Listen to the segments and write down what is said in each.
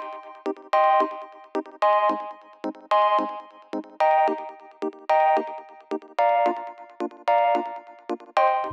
Thank you.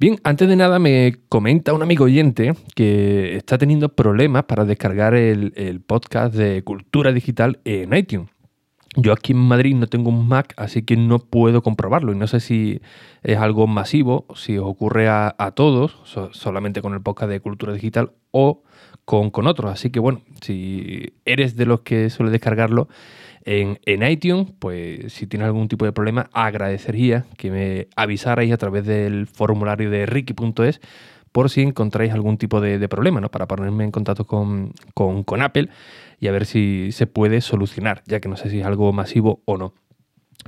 Bien, antes de nada me comenta un amigo oyente que está teniendo problemas para descargar el, podcast de Cultura Digital en iTunes. Yo aquí en Madrid no tengo un Mac, así que no puedo comprobarlo. Y no sé si es algo masivo, si ocurre a, todos, solamente con el podcast de Cultura Digital o con, con otros. Así que bueno, si eres de los que suele descargarlo, en, iTunes, pues si tienes algún tipo de problema, agradecería que me avisarais a través del formulario de ricky.es por si encontráis algún tipo de, problema, ¿no? Para ponerme en contacto con, con, Apple y a ver si se puede solucionar, ya que no sé si es algo masivo o no.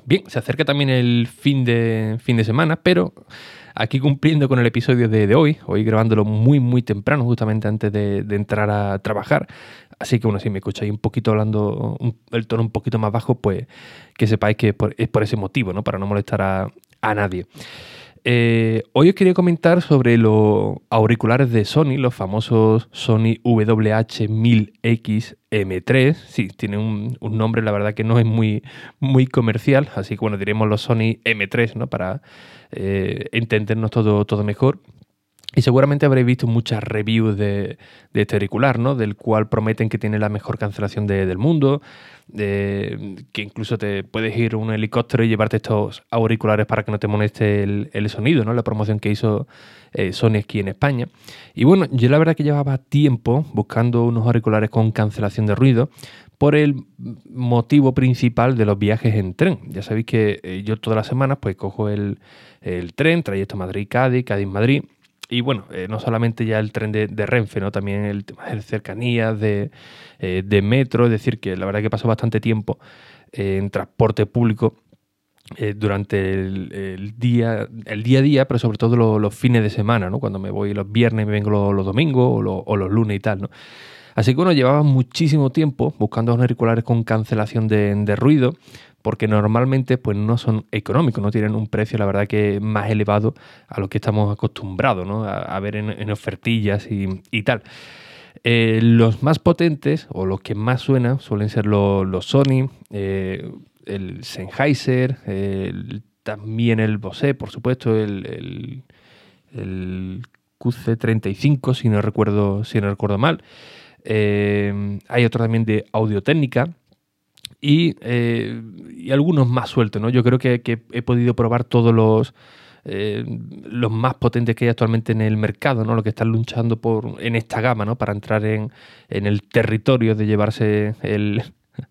Bien, se acerca también el fin de, fin de semana, pero aquí cumpliendo con el episodio de, hoy, hoy grabándolo muy muy temprano, justamente antes de, entrar a trabajar. Así que bueno, si me escucháis un poquito hablando el tono un poquito más bajo, pues que sepáis que es por, ese motivo, ¿no? Para no molestar a, nadie. Eh, hoy os quería comentar sobre los auriculares de Sony, los famosos Sony WH-1000X M3. Sí, tiene un, nombre, la verdad que no es muy, muy comercial, así que bueno, diremos los Sony M3, ¿no? Para eh, entendernos todo, todo mejor. Y seguramente habréis visto muchas reviews de, este auricular, ¿no? Del cual prometen que tiene la mejor cancelación del mundo, de, que incluso te puedes ir a un helicóptero y llevarte estos auriculares para que no te moleste el, sonido, ¿no? La promoción que hizo eh, Sony aquí en España. Y bueno, yo la verdad que llevaba tiempo buscando unos auriculares con cancelación de ruido por el motivo principal de los viajes en tren. Ya sabéis que eh, yo todas las semanas pues cojo el, el tren, trayecto Madrid-Cádiz, Cádiz-Madrid y bueno, eh, no solamente ya el tren de, Renfe, ¿no? También el tema de cercanías, de, eh, de, metro, es decir, que la verdad que paso bastante tiempo en transporte público eh, durante el, día, el día a día, pero sobre todo los, fines de semana, ¿no? Cuando me voy los viernes, me vengo los, domingos o, los lunes y tal, ¿no? Así que bueno, llevaba muchísimo tiempo buscando auriculares con cancelación de, de ruido porque normalmente pues no son económicos, no tienen un precio, la verdad, que más elevado a lo que estamos acostumbrados ¿no? a, ver en, ofertillas y, tal. Eh, los más potentes o los que más suenan suelen ser los, Sony, eh, el Sennheiser, también el Bose, por supuesto, el, el, QC35, si no recuerdo, si no recuerdo mal. Eh, hay otro también de Audio Técnica, eh, y, algunos más sueltos. ¿no? Yo creo que, he podido probar todos los, eh, los más potentes que hay actualmente en el mercado, ¿no? lo que están luchando por, en esta gama ¿no? para entrar en, el territorio de llevarse el,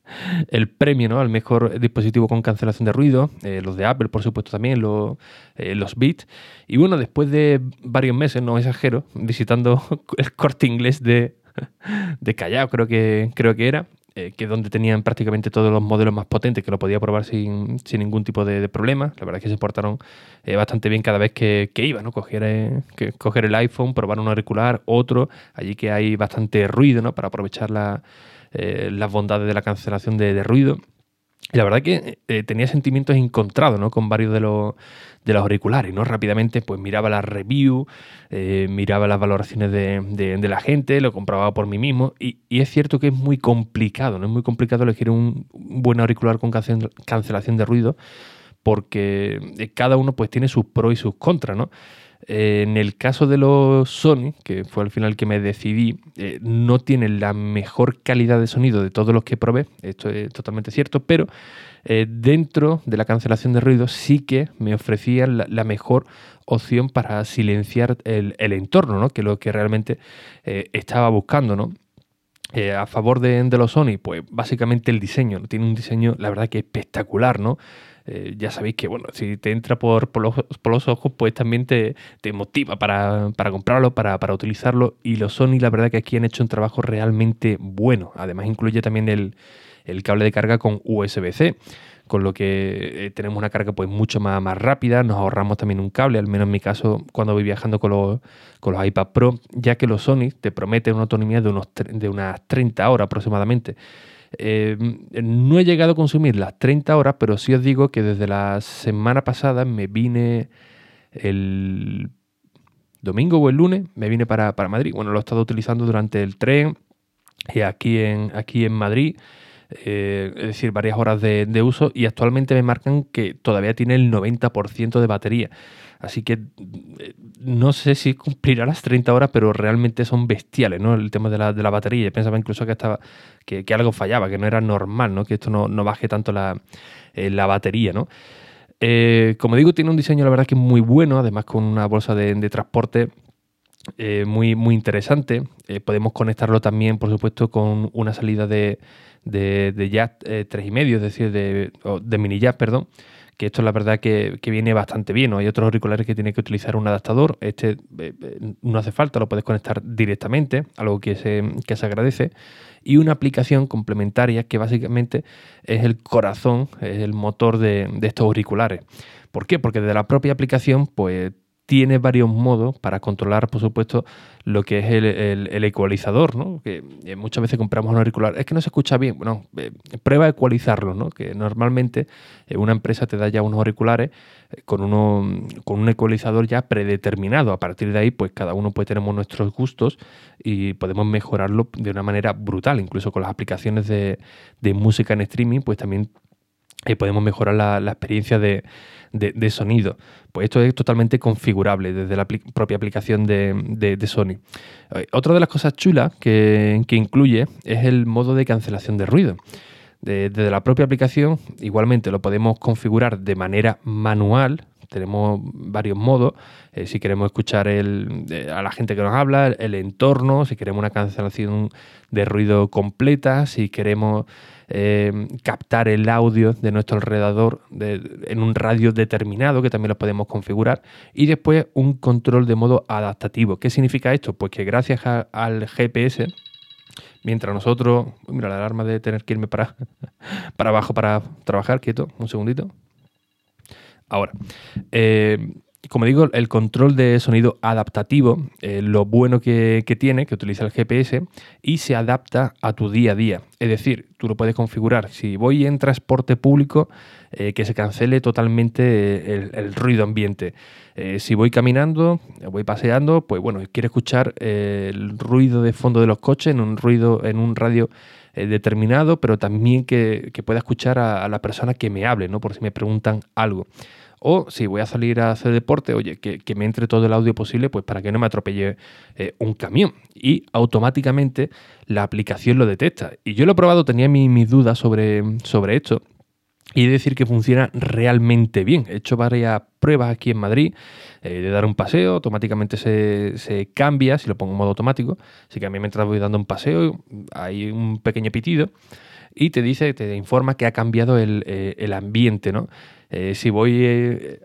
el premio ¿no? al mejor dispositivo con cancelación de ruido, eh, los de Apple por supuesto también, los, los Beats. Y bueno, después de varios meses, no exagero, visitando el corte inglés de, de Callao, creo que, creo que era, eh, que es donde tenían prácticamente todos los modelos más potentes, que lo podía probar sin, ningún tipo de, problema. La verdad es que se portaron eh, bastante bien cada vez que, iba, ¿no? Coger, eh, coger el iPhone, probar un auricular, otro, allí que hay bastante ruido, ¿no? Para aprovechar las bondades de la cancelación de ruido. Y la verdad que eh, tenía sentimientos encontrados ¿no? con varios de los, de los auriculares. ¿no? Rápidamente pues miraba las reviews, eh, miraba las valoraciones de, la gente, lo comprobaba por mí mismo. Y, es cierto que es muy complicado, ¿no? es muy complicado elegir un, buen auricular con cancelación de ruido porque eh, cada uno pues tiene sus pros y sus contras. ¿no? En el caso de los Sony, que fue al final que me decidí, eh, no tienen la mejor calidad de sonido de todos los que probé, esto es totalmente cierto, pero eh, dentro de la cancelación de ruido sí que me ofrecían la, mejor opción para silenciar el, entorno, ¿no? que es lo que realmente eh, estaba buscando. ¿no? a favor de, de, los Sony, pues básicamente el diseño, tiene un diseño, la verdad que espectacular, ¿no? Eh, ya sabéis que, bueno, si te entra por, por, los, ojos, pues también te, motiva para, comprarlo, para, utilizarlo. Y los Sony, la verdad que aquí han hecho un trabajo realmente bueno. Además, incluye también el, el cable de carga con USB-C con lo que eh, tenemos una carga pues mucho más, más rápida, nos ahorramos también un cable, al menos en mi caso cuando voy viajando con los, con los iPad Pro, ya que los Sony te prometen una autonomía de, unos, de unas 30 horas aproximadamente. Eh, no he llegado a consumir las 30 horas, pero sí os digo que desde la semana pasada me vine el domingo o el lunes, me vine para, para Madrid. Bueno, lo he estado utilizando durante el tren y aquí en, aquí en Madrid. Eh, es decir, varias horas de, uso y actualmente me marcan que todavía tiene el 90% de batería. Así que eh, no sé si cumplirá las 30 horas, pero realmente son bestiales, ¿no? El tema de la, de la batería. Yo pensaba incluso que estaba que, algo fallaba, que no era normal, ¿no? Que esto no, baje tanto la, eh, la batería, ¿no? como digo, tiene un diseño, la verdad, que muy bueno, además con una bolsa de, transporte muy, muy interesante. podemos conectarlo también, por supuesto, con una salida de, de, de jazz eh, y medio, es decir, de, de mini jazz, perdón, que esto es la verdad que, viene bastante bien. ¿no? Hay otros auriculares que tienen que utilizar un adaptador, este eh, no hace falta, lo puedes conectar directamente, algo que se, que se agradece, y una aplicación complementaria que básicamente es el corazón, es el motor de, de estos auriculares. ¿Por qué? Porque desde la propia aplicación, pues tiene varios modos para controlar, por supuesto, lo que es el, ecualizador, ¿no? Que eh, muchas veces compramos un auricular, es que no se escucha bien. Bueno, eh, prueba a ecualizarlo, ¿no? Que normalmente eh, una empresa te da ya unos auriculares con, uno, con un ecualizador ya predeterminado. A partir de ahí, pues cada uno puede tener nuestros gustos y podemos mejorarlo de una manera brutal. Incluso con las aplicaciones de, música en streaming, pues también podemos mejorar la experiencia de de, sonido. Pues esto es totalmente configurable desde la propia aplicación de, Sony. Eh, otra de las cosas chulas que, incluye es el modo de cancelación de ruido. desde la propia aplicación, igualmente lo podemos configurar de manera manual. Tenemos varios modos. Eh, si queremos escuchar el, a la gente que nos habla, el entorno, si queremos una cancelación de ruido completa, si queremos eh, captar el audio de nuestro alrededor en un radio determinado, que también lo podemos configurar, y después un control de modo adaptativo. ¿Qué significa esto? Pues que gracias al GPS, mientras nosotros, mira la alarma de tener que irme para, para abajo para trabajar, quieto, un segundito. Ahora, eh, como digo, el control de sonido adaptativo, eh, lo bueno que, tiene, que utiliza el GPS, y se adapta a tu día a día. Es decir, tú lo puedes configurar. Si voy en transporte público, eh, que se cancele totalmente el, ruido ambiente. Si voy caminando, voy paseando, pues bueno, quiero escuchar el ruido de fondo de los coches en un ruido, en un radio determinado, pero también que, pueda escuchar a, a, la persona que me hable, ¿no? Por si me preguntan algo. O si voy a salir a hacer deporte, oye, que, me entre todo el audio posible, pues para que no me atropelle eh, un camión. Y automáticamente la aplicación lo detecta. Y yo lo he probado, tenía mis, dudas sobre, sobre esto. Y de decir que funciona realmente bien. He hecho varias pruebas aquí en Madrid eh, de dar un paseo, automáticamente se, cambia, si lo pongo en modo automático, así que a mí mientras voy dando un paseo hay un pequeño pitido y te dice, te informa que ha cambiado el, eh, el ambiente, ¿no? Eh, si voy eh,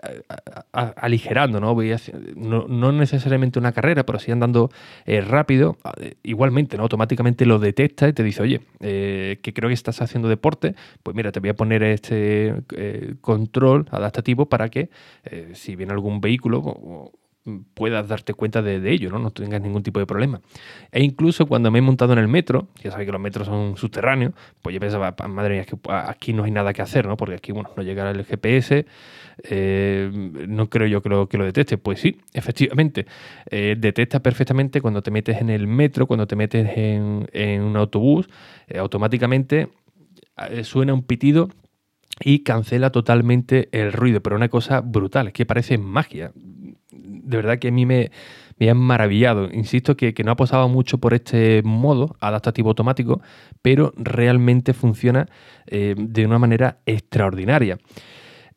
aligerando, ¿no? Voy no, necesariamente una carrera, pero si andando rápido, igualmente, ¿no? Automáticamente lo detecta y te dice, oye, que creo que estás haciendo deporte, pues mira, te voy a poner este control adaptativo para que si viene algún vehículo puedas darte cuenta de, ello, ¿no? No tengas ningún tipo de problema. E incluso cuando me he montado en el metro, ya sabéis que los metros son subterráneos, pues yo pensaba, madre mía, que aquí no hay nada que hacer, ¿no? Porque aquí, bueno, no llegará el GPS, eh, no creo yo que lo, que lo. Pues sí, efectivamente, eh, detecta perfectamente cuando te metes en el metro, cuando te metes en, un autobús, eh, automáticamente suena un pitido y cancela totalmente el ruido, pero una cosa brutal, es que parece magia de verdad que a mí me, me han maravillado. Insisto que, no ha pasado mucho por este modo adaptativo automático, pero realmente funciona eh, de una manera extraordinaria.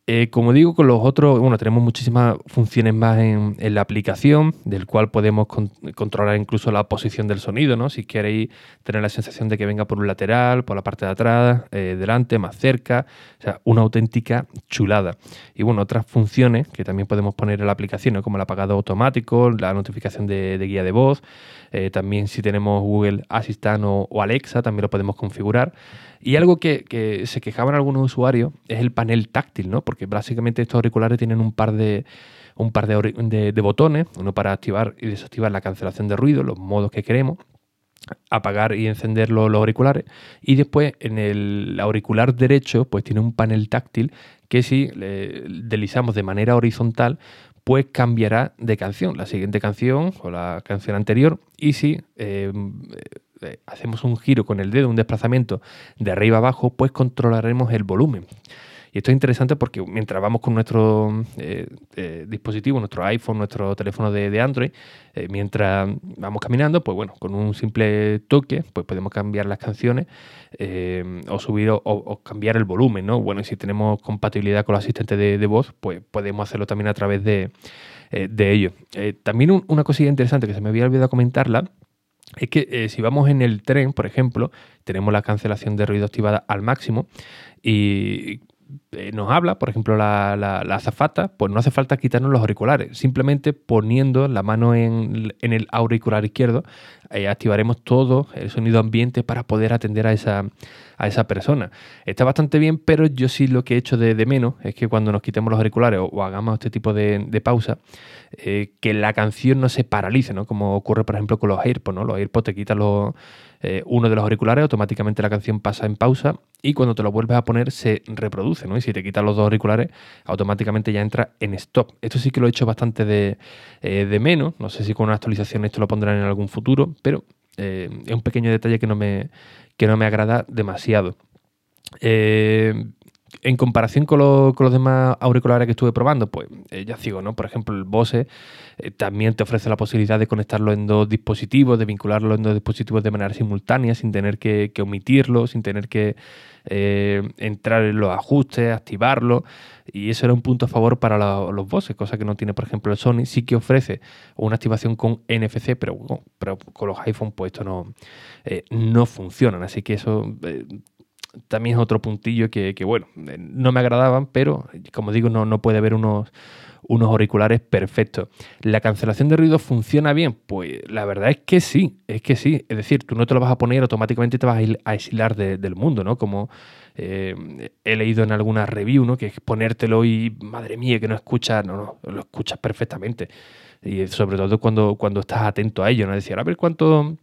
Eh, como digo, con los otros, bueno, tenemos muchísimas funciones más en, la aplicación, del cual podemos controlar incluso la posición del sonido, ¿no? Si queréis tener la sensación de que venga por un lateral, por la parte de atrás, eh, delante, más cerca, o sea, una auténtica chulada. Y bueno, otras funciones que también podemos poner en la aplicación, como el apagado automático, la notificación de, guía de voz, eh, también si tenemos Google Assistant o, Alexa, también lo podemos configurar. Y algo que, se quejaban algunos usuarios es el panel táctil, ¿no? Porque básicamente estos auriculares tienen un par de un par de, botones, uno para activar y desactivar la cancelación de ruido, los modos que queremos, apagar y encender los, auriculares. Y después en el auricular derecho pues tiene un panel táctil que si deslizamos de manera horizontal pues cambiará de canción, la siguiente canción o la canción anterior. Y si eh, eh, hacemos un giro con el dedo, un desplazamiento de arriba abajo pues controlaremos el volumen. Y esto es interesante porque mientras vamos con nuestro eh, eh, dispositivo, nuestro iPhone, nuestro teléfono de, Android, mientras vamos caminando, pues bueno, con un simple toque, pues podemos cambiar las canciones o subir o, cambiar el volumen, ¿no? Bueno, y si tenemos compatibilidad con el asistente de, voz, pues podemos hacerlo también a través de, ello. también una cosilla interesante que se me había olvidado comentarla, es que si vamos en el tren, por ejemplo, tenemos la cancelación de ruido activada al máximo y eh, nos habla, por ejemplo, la, la, azafata, pues no hace falta quitarnos los auriculares. Simplemente poniendo la mano en, el auricular izquierdo, eh, activaremos todo el sonido ambiente para poder atender a esa, a esa persona. Está bastante bien, pero yo sí lo que he hecho de, menos es que cuando nos quitemos los auriculares o, hagamos este tipo de, pausa, eh, que la canción no se paralice, ¿no? Como ocurre, por ejemplo, con los AirPods, ¿no? Los AirPods te quitan eh, uno de los auriculares, automáticamente la canción pasa en pausa y cuando te lo vuelves a poner se reproduce. Y si te quitas los dos auriculares, automáticamente ya entra en stop. Esto sí que lo he hecho bastante de, eh, menos, no sé si con una actualización esto lo pondrán en algún futuro, pero eh, es un pequeño detalle que no me, que no me agrada demasiado. En comparación con, los demás auriculares que estuve probando, pues ya sigo, ¿no? Por ejemplo, el Bose eh, también te ofrece la posibilidad de conectarlo en dos dispositivos, de vincularlo en dos dispositivos de manera simultánea, sin tener que, omitirlo, sin tener que eh, entrar en los ajustes, activarlo. Y eso era un punto a favor para los voces, cosa que no tiene, por ejemplo, el Sony. Sí que ofrece una activación con NFC, pero, pero con los iPhone pues esto no, eh, no funcionan. Así que eso también es otro puntillo que, bueno, no me agradaban, pero como digo, no, no puede haber unos unos auriculares perfectos. ¿La cancelación de ruido funciona bien? Pues la verdad es que sí, es que sí. Es decir, tú no te lo vas a poner automáticamente te vas a aislar del mundo, ¿no? Como eh, he leído en alguna review, ¿no? Que es ponértelo y madre mía, que no escuchas, no, no, lo escuchas perfectamente. Y sobre todo cuando, cuando estás atento a ello, ¿no? Decir, a ver cuánto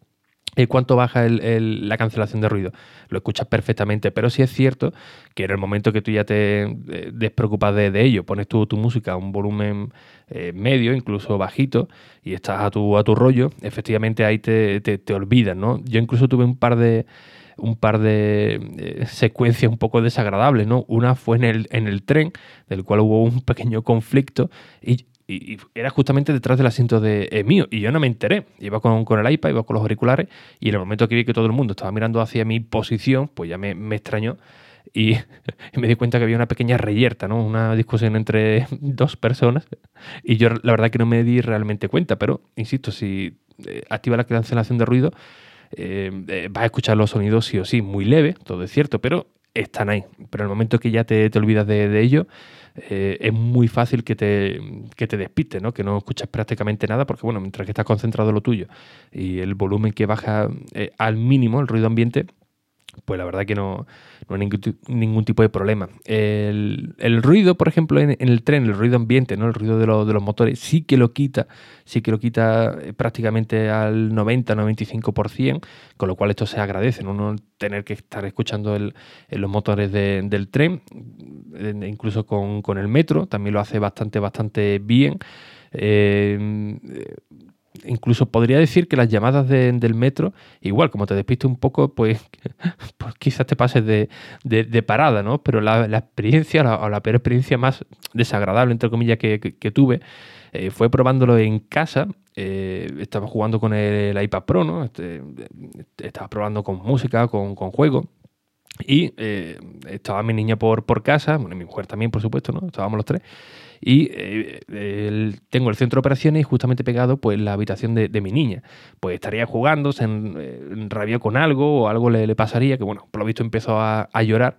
cuánto baja la cancelación de ruido. Lo escuchas perfectamente, pero sí es cierto que en el momento que tú ya te eh, despreocupas de, ello, pones tu, tu música a un volumen eh, medio, incluso bajito, y estás a tu, a tu rollo, efectivamente ahí te, te, olvidas, ¿no? Yo incluso tuve un par de un par de eh, secuencias un poco desagradables, ¿no? Una fue en el, en el tren, del cual hubo un pequeño conflicto, y y, era justamente detrás del asiento de eh, mío. Y yo no me enteré. Iba con, el iPad, iba con los auriculares. Y en el momento que vi que todo el mundo estaba mirando hacia mi posición, pues ya me, extrañó. Y, me di cuenta que había una pequeña reyerta, ¿no? Una discusión entre dos personas. Y yo la verdad que no me di realmente cuenta. Pero, insisto, si eh, activa la cancelación de ruido, eh, vas a escuchar los sonidos sí o sí, muy leve, todo es cierto, pero están ahí. Pero en el momento que ya te, te olvidas de, de ello, eh, es muy fácil que te, que te ¿no? que no escuches prácticamente nada, porque bueno, mientras que estás concentrado en lo tuyo y el volumen que baja eh, al mínimo, el ruido ambiente, pues la verdad que no, no hay ningún, tipo de problema. El, ruido, por ejemplo, en, el tren, el ruido ambiente, ¿no? el ruido de, de, los motores, sí que lo quita, sí que lo quita eh, prácticamente al 90-95%, con lo cual esto se agradece, no, tener que estar escuchando el, los motores del tren, incluso con, con, el metro, también lo hace bastante, bastante bien. Eh, incluso podría decir que las llamadas del metro, igual, como te despiste un poco, pues, pues quizás te pases de, parada, ¿no? Pero la, experiencia, o la peor experiencia más desagradable, entre comillas, que, tuve, eh, fue probándolo en casa. Eh, estaba jugando con el, iPad Pro, ¿no? Este, estaba probando con música, con, con juegos. Y eh, estaba mi niña por, por casa, bueno, mi mujer también, por supuesto, ¿no? Estábamos los tres. Y eh, tengo el centro de operaciones y justamente pegado pues la habitación de, mi niña. Pues estaría jugando, se enrabió con algo o algo le, pasaría, que bueno, por lo visto empezó a, llorar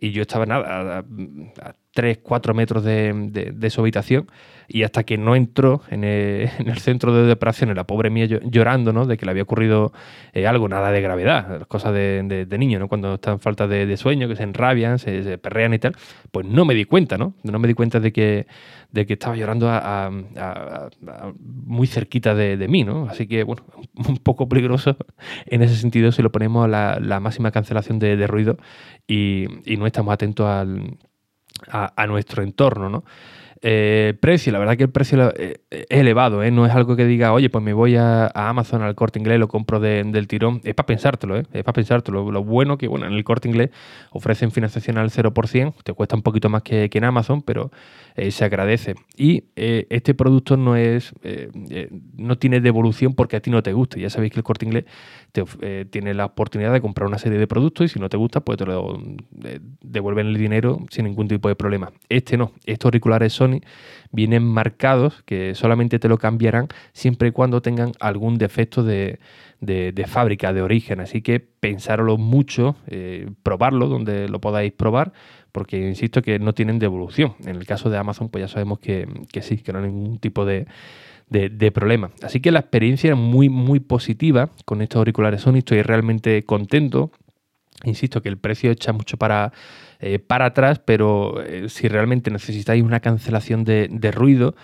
y yo estaba nada, a, 3, 4 metros de, su habitación y hasta que no entró en el, centro de operaciones, la pobre mía llorando, ¿no? De que le había ocurrido eh, algo, nada de gravedad, cosas de, de, niño, ¿no? Cuando están falta de, sueño, que se enrabian, se, perrean y tal, pues no me di cuenta, ¿no? No me di cuenta de que, de que estaba llorando a, muy cerquita de, mí, ¿no? Así que, bueno, un poco peligroso en ese sentido si lo ponemos a la, máxima cancelación de, ruido y, y no estamos atentos al a, nuestro entorno, ¿no? Eh, precio, la verdad que el precio eh, es elevado, ¿eh? no es algo que diga, oye, pues me voy a, Amazon, al corte inglés, lo compro del tirón. Es para pensártelo, ¿eh? es para pensártelo. Lo bueno que, bueno, en el corte inglés ofrecen financiación al 0%, te cuesta un poquito más que, en Amazon, pero se agradece. Y este producto no es, no tiene devolución porque a ti no te gusta. Ya sabéis que el corte inglés te, tiene la oportunidad de comprar una serie de productos y si no te gusta, pues te lo devuelven el dinero sin ningún tipo de problema. Este no, estos auriculares son vienen marcados que solamente te lo cambiarán siempre y cuando tengan algún defecto de, fábrica, de origen. Así que pensároslo mucho, eh, probarlo donde lo podáis probar, porque insisto que no tienen devolución. En el caso de Amazon, pues ya sabemos que, sí, que no hay ningún tipo de, problema. Así que la experiencia es muy, muy positiva con estos auriculares Sony. Estoy realmente contento. Insisto que el precio echa mucho para, eh, para atrás, pero eh, si realmente necesitáis una cancelación de, ruido,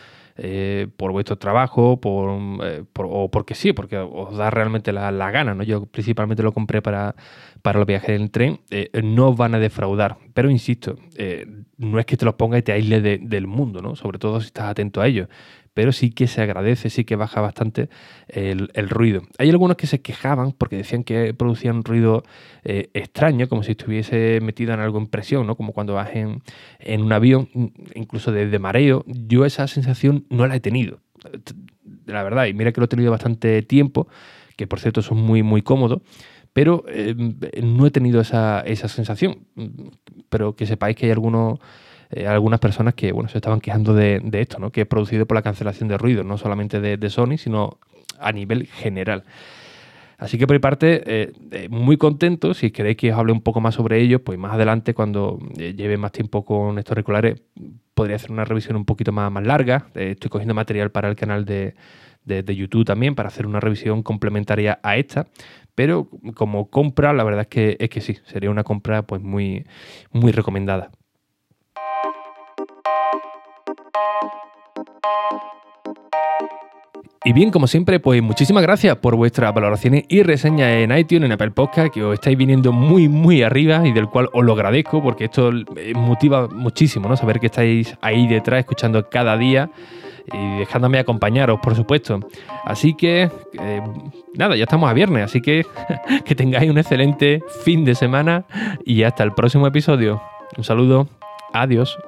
eh, por vuestro trabajo por, o porque sí, porque os da realmente la, gana. ¿no? Yo principalmente lo compré para, para los viajes en tren, no os van a defraudar. Pero insisto, no es que te los ponga y te aísle del mundo, ¿no? sobre todo si estás atento a ello pero sí que se agradece, sí que baja bastante el, ruido. Hay algunos que se quejaban porque decían que producían ruido eh, extraño, como si estuviese metido en algo en presión, ¿no? como cuando vas en, un avión, incluso de, mareo. Yo esa sensación no la he tenido, la verdad, y mira que lo he tenido bastante tiempo, que por cierto son muy, muy cómodos pero eh, no he tenido esa, esa, sensación. Pero que sepáis que hay algunos eh, algunas personas que bueno, se estaban quejando de, esto, ¿no? que es producido por la cancelación de ruido, no solamente de, Sony, sino a nivel general. Así que por mi parte, eh, eh, muy contento. Si queréis que os hable un poco más sobre ello, pues más adelante, cuando lleve más tiempo con estos auriculares, podría hacer una revisión un poquito más, más larga. estoy cogiendo material para el canal de, de, YouTube también, para hacer una revisión complementaria a esta. Pero como compra, la verdad es que, es que sí, sería una compra pues muy, muy recomendada. Y bien, como siempre, pues muchísimas gracias por vuestras valoraciones y reseñas en iTunes, en Apple Podcast, que os estáis viniendo muy, muy arriba y del cual os lo agradezco porque esto motiva muchísimo, ¿no? Saber que estáis ahí detrás escuchando cada día y dejándome acompañaros, por supuesto. Así que, eh, nada, ya estamos a viernes, así que que tengáis un excelente fin de semana y hasta el próximo episodio. Un saludo, adiós.